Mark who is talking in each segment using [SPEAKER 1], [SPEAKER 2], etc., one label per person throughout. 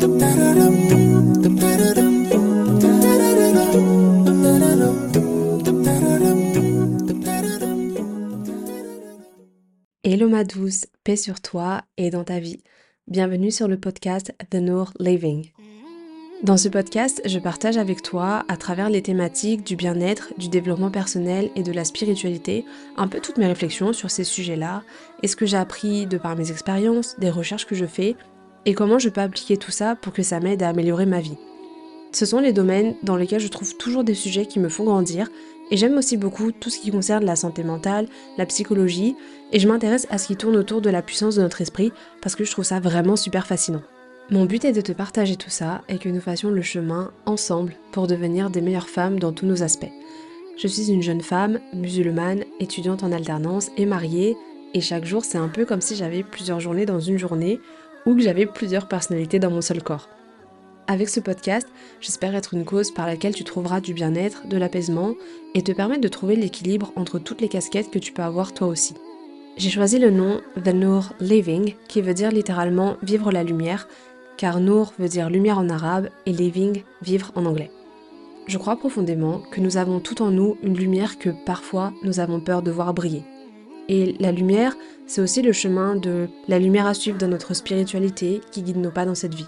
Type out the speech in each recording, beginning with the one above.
[SPEAKER 1] Hello ma douce, paix sur toi et dans ta vie. Bienvenue sur le podcast The Noor Living. Dans ce podcast, je partage avec toi, à travers les thématiques du bien-être, du développement personnel et de la spiritualité, un peu toutes mes réflexions sur ces sujets-là, et ce que j'ai appris de par mes expériences, des recherches que je fais, et comment je peux appliquer tout ça pour que ça m'aide à améliorer ma vie? Ce sont les domaines dans lesquels je trouve toujours des sujets qui me font grandir, et j'aime aussi beaucoup tout ce qui concerne la santé mentale, la psychologie, et je m'intéresse à ce qui tourne autour de la puissance de notre esprit, parce que je trouve ça vraiment super fascinant. Mon but est de te partager tout ça et que nous fassions le chemin ensemble pour devenir des meilleures femmes dans tous nos aspects. Je suis une jeune femme, musulmane, étudiante en alternance et mariée, et chaque jour c'est un peu comme si j'avais plusieurs journées dans une journée ou que j'avais plusieurs personnalités dans mon seul corps. Avec ce podcast, j'espère être une cause par laquelle tu trouveras du bien-être, de l'apaisement et te permettre de trouver l'équilibre entre toutes les casquettes que tu peux avoir toi aussi. J'ai choisi le nom The Noor Living qui veut dire littéralement vivre la lumière car Nour veut dire lumière en arabe et living, vivre en anglais. Je crois profondément que nous avons tout en nous une lumière que parfois nous avons peur de voir briller. Et la lumière, c'est aussi le chemin de la lumière à suivre dans notre spiritualité qui guide nos pas dans cette vie.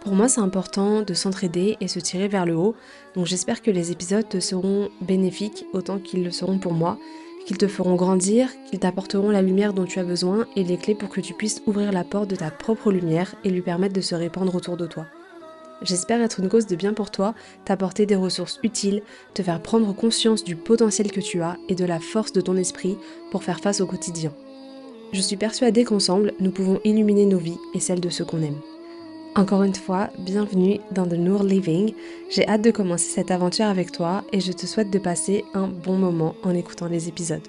[SPEAKER 1] Pour moi, c'est important de s'entraider et se tirer vers le haut, donc j'espère que les épisodes te seront bénéfiques autant qu'ils le seront pour moi qu'ils te feront grandir, qu'ils t'apporteront la lumière dont tu as besoin et les clés pour que tu puisses ouvrir la porte de ta propre lumière et lui permettre de se répandre autour de toi. J'espère être une cause de bien pour toi, t'apporter des ressources utiles, te faire prendre conscience du potentiel que tu as et de la force de ton esprit pour faire face au quotidien. Je suis persuadée qu'ensemble, nous pouvons illuminer nos vies et celles de ceux qu'on aime. Encore une fois, bienvenue dans The Noor Living. J'ai hâte de commencer cette aventure avec toi et je te souhaite de passer un bon moment en écoutant les épisodes.